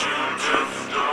you just